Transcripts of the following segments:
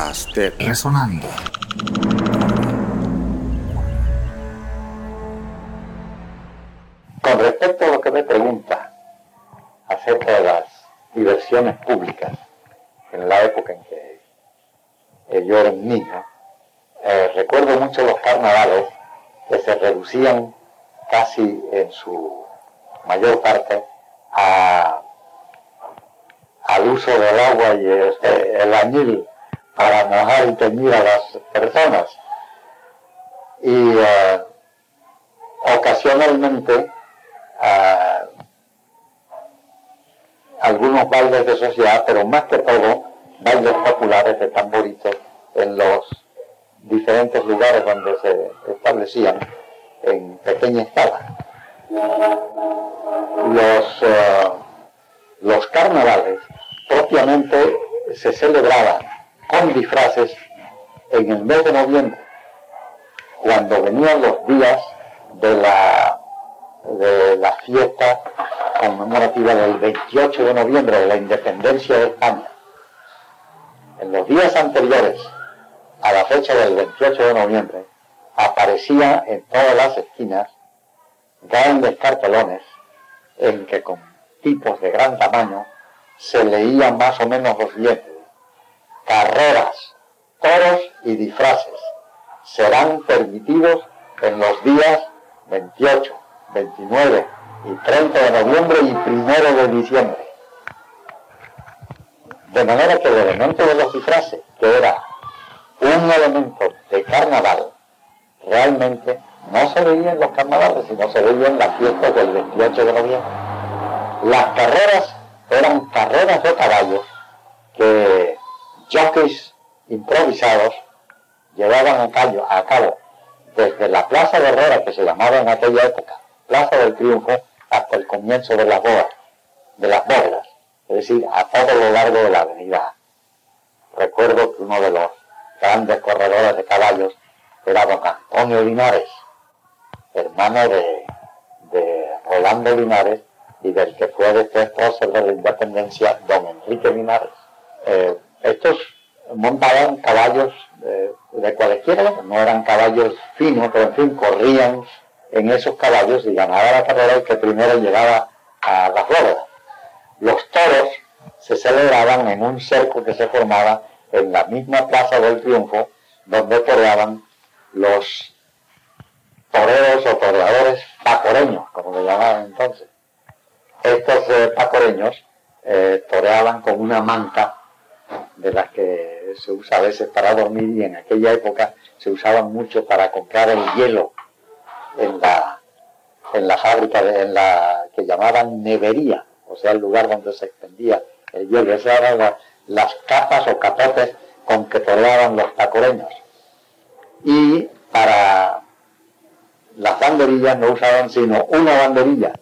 podcast de Resonando. Con respecto a lo que me pregunta acerca de las diversiones públicas en la época en que yo era un niño, eh, recuerdo mucho los carnavales que se reducían casi en su mayor parte a, al uso del agua y este, el añil para mojar y a las personas. Y eh, ocasionalmente eh, algunos bailes de sociedad, pero más que todo bailes populares de tamboritos en los diferentes lugares donde se establecían en pequeña escala. Los, eh, los carnavales propiamente se celebraban con disfraces en el mes de noviembre, cuando venían los días de la, de la fiesta conmemorativa del 28 de noviembre de la independencia de España. En los días anteriores a la fecha del 28 de noviembre, aparecía en todas las esquinas grandes cartelones en que con tipos de gran tamaño se leían más o menos los siguientes. Carreras, toros y disfraces serán permitidos en los días 28, 29 y 30 de noviembre y 1 de diciembre. De manera que el elemento de los disfraces, que era un elemento de carnaval, realmente no se veía en los carnavales, sino se veía en las fiestas del 28 de noviembre. Las carreras eran carreras de caballos que jockeys improvisados llevaban a cabo, a cabo desde la Plaza de Herrera, que se llamaba en aquella época Plaza del Triunfo, hasta el comienzo de las bodas, de las bodas, es decir, a todo lo largo de la avenida. Recuerdo que uno de los grandes corredores de caballos era don Antonio Linares, hermano de, Rolando Linares y del que fue después prócer de la independencia, don Enrique Linares. Eh, estos montaban caballos eh, de cualquiera, no eran caballos finos, pero en fin, corrían en esos caballos y ganaba la carrera el que primero llegaba a las ruedas. Los toros se celebraban en un cerco que se formaba en la misma Plaza del Triunfo, donde toreaban los toreros o toreadores pacoreños, como le llamaban entonces. Estos eh, pacoreños eh, toreaban con una manta de las que se usa a veces para dormir y en aquella época se usaban mucho para comprar el hielo en la, en la fábrica, en la que llamaban nevería, o sea, el lugar donde se expendía el hielo. Esas eran las capas o capotes con que toreaban los tacoreños. Y para las banderillas no usaban sino una banderilla,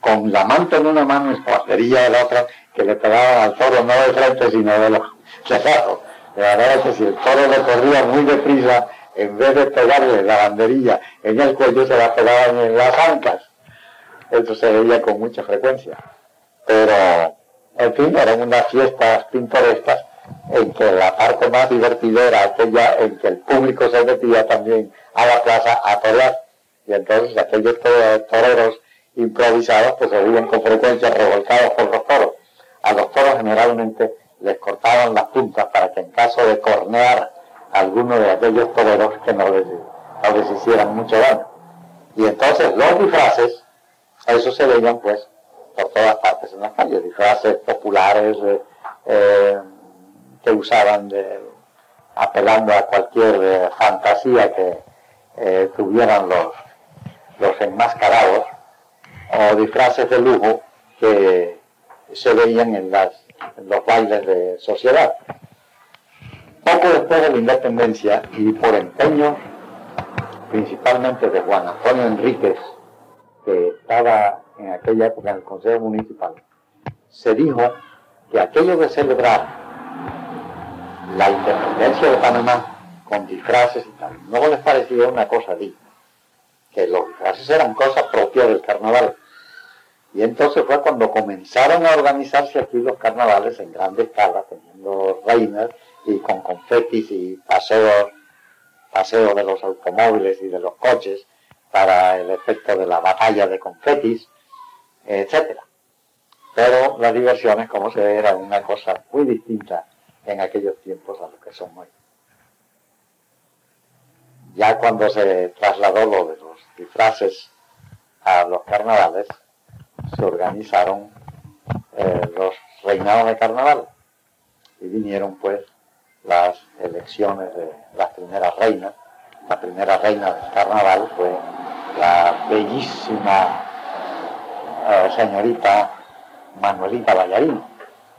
con la manta en una mano y la banderilla de la otra, que le pegaban al toro no de frente, sino de los lado. De manera que si el toro le corría muy deprisa, en vez de pegarle la banderilla en el cuello, se la pegaban en las ancas. Esto se veía con mucha frecuencia. Pero, en fin, eran unas fiestas pintorescas en que la parte más divertida era aquella en que el público se metía también a la plaza a torear. Y entonces aquellos toreros improvisados pues se veían con frecuencia revolcados por los toros. A los toros generalmente les cortaban las puntas para que en caso de cornear alguno de aquellos toreros que no les, no hicieran mucho daño. Y entonces los disfraces, eso se veían pues por todas partes en las calles, disfraces populares, eh, eh, que usaban apelando a cualquier eh, fantasía que tuvieran los, los enmascarados o disfraces de lujo que se veían en, las, en los bailes de sociedad. Poco después de la independencia y por empeño principalmente de Juan Antonio Enríquez, que estaba en aquella época en el Consejo Municipal, se dijo que aquello de celebrar la independencia de Panamá con disfraces y tal. No les parecía una cosa digna, que los disfraces eran cosas propias del carnaval. Y entonces fue cuando comenzaron a organizarse aquí los carnavales en grande escala, teniendo reinas y con confetis y paseos, paseos de los automóviles y de los coches para el efecto de la batalla de confetis, etcétera. Pero las diversiones, como se ve, eran una cosa muy distinta en aquellos tiempos a lo que son hoy. Ya cuando se trasladó lo de los disfraces a los carnavales, se organizaron eh, los reinados de carnaval y vinieron pues las elecciones de las primeras reinas. La primera reina del carnaval fue la bellísima eh, señorita Manuelita Ballarino,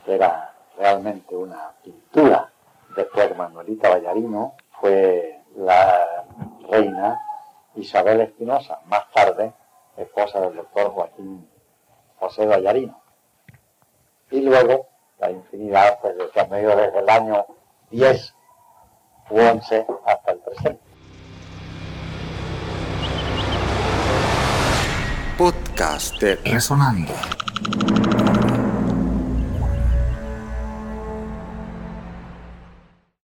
que era realmente una pintura. Después Manuelita Ballarino fue la reina Isabel Espinosa, más tarde esposa del doctor Joaquín José Ballarino. Y luego la infinidad, pues ha medio desde el año 10 u 11 hasta el presente. Podcast de Resonando.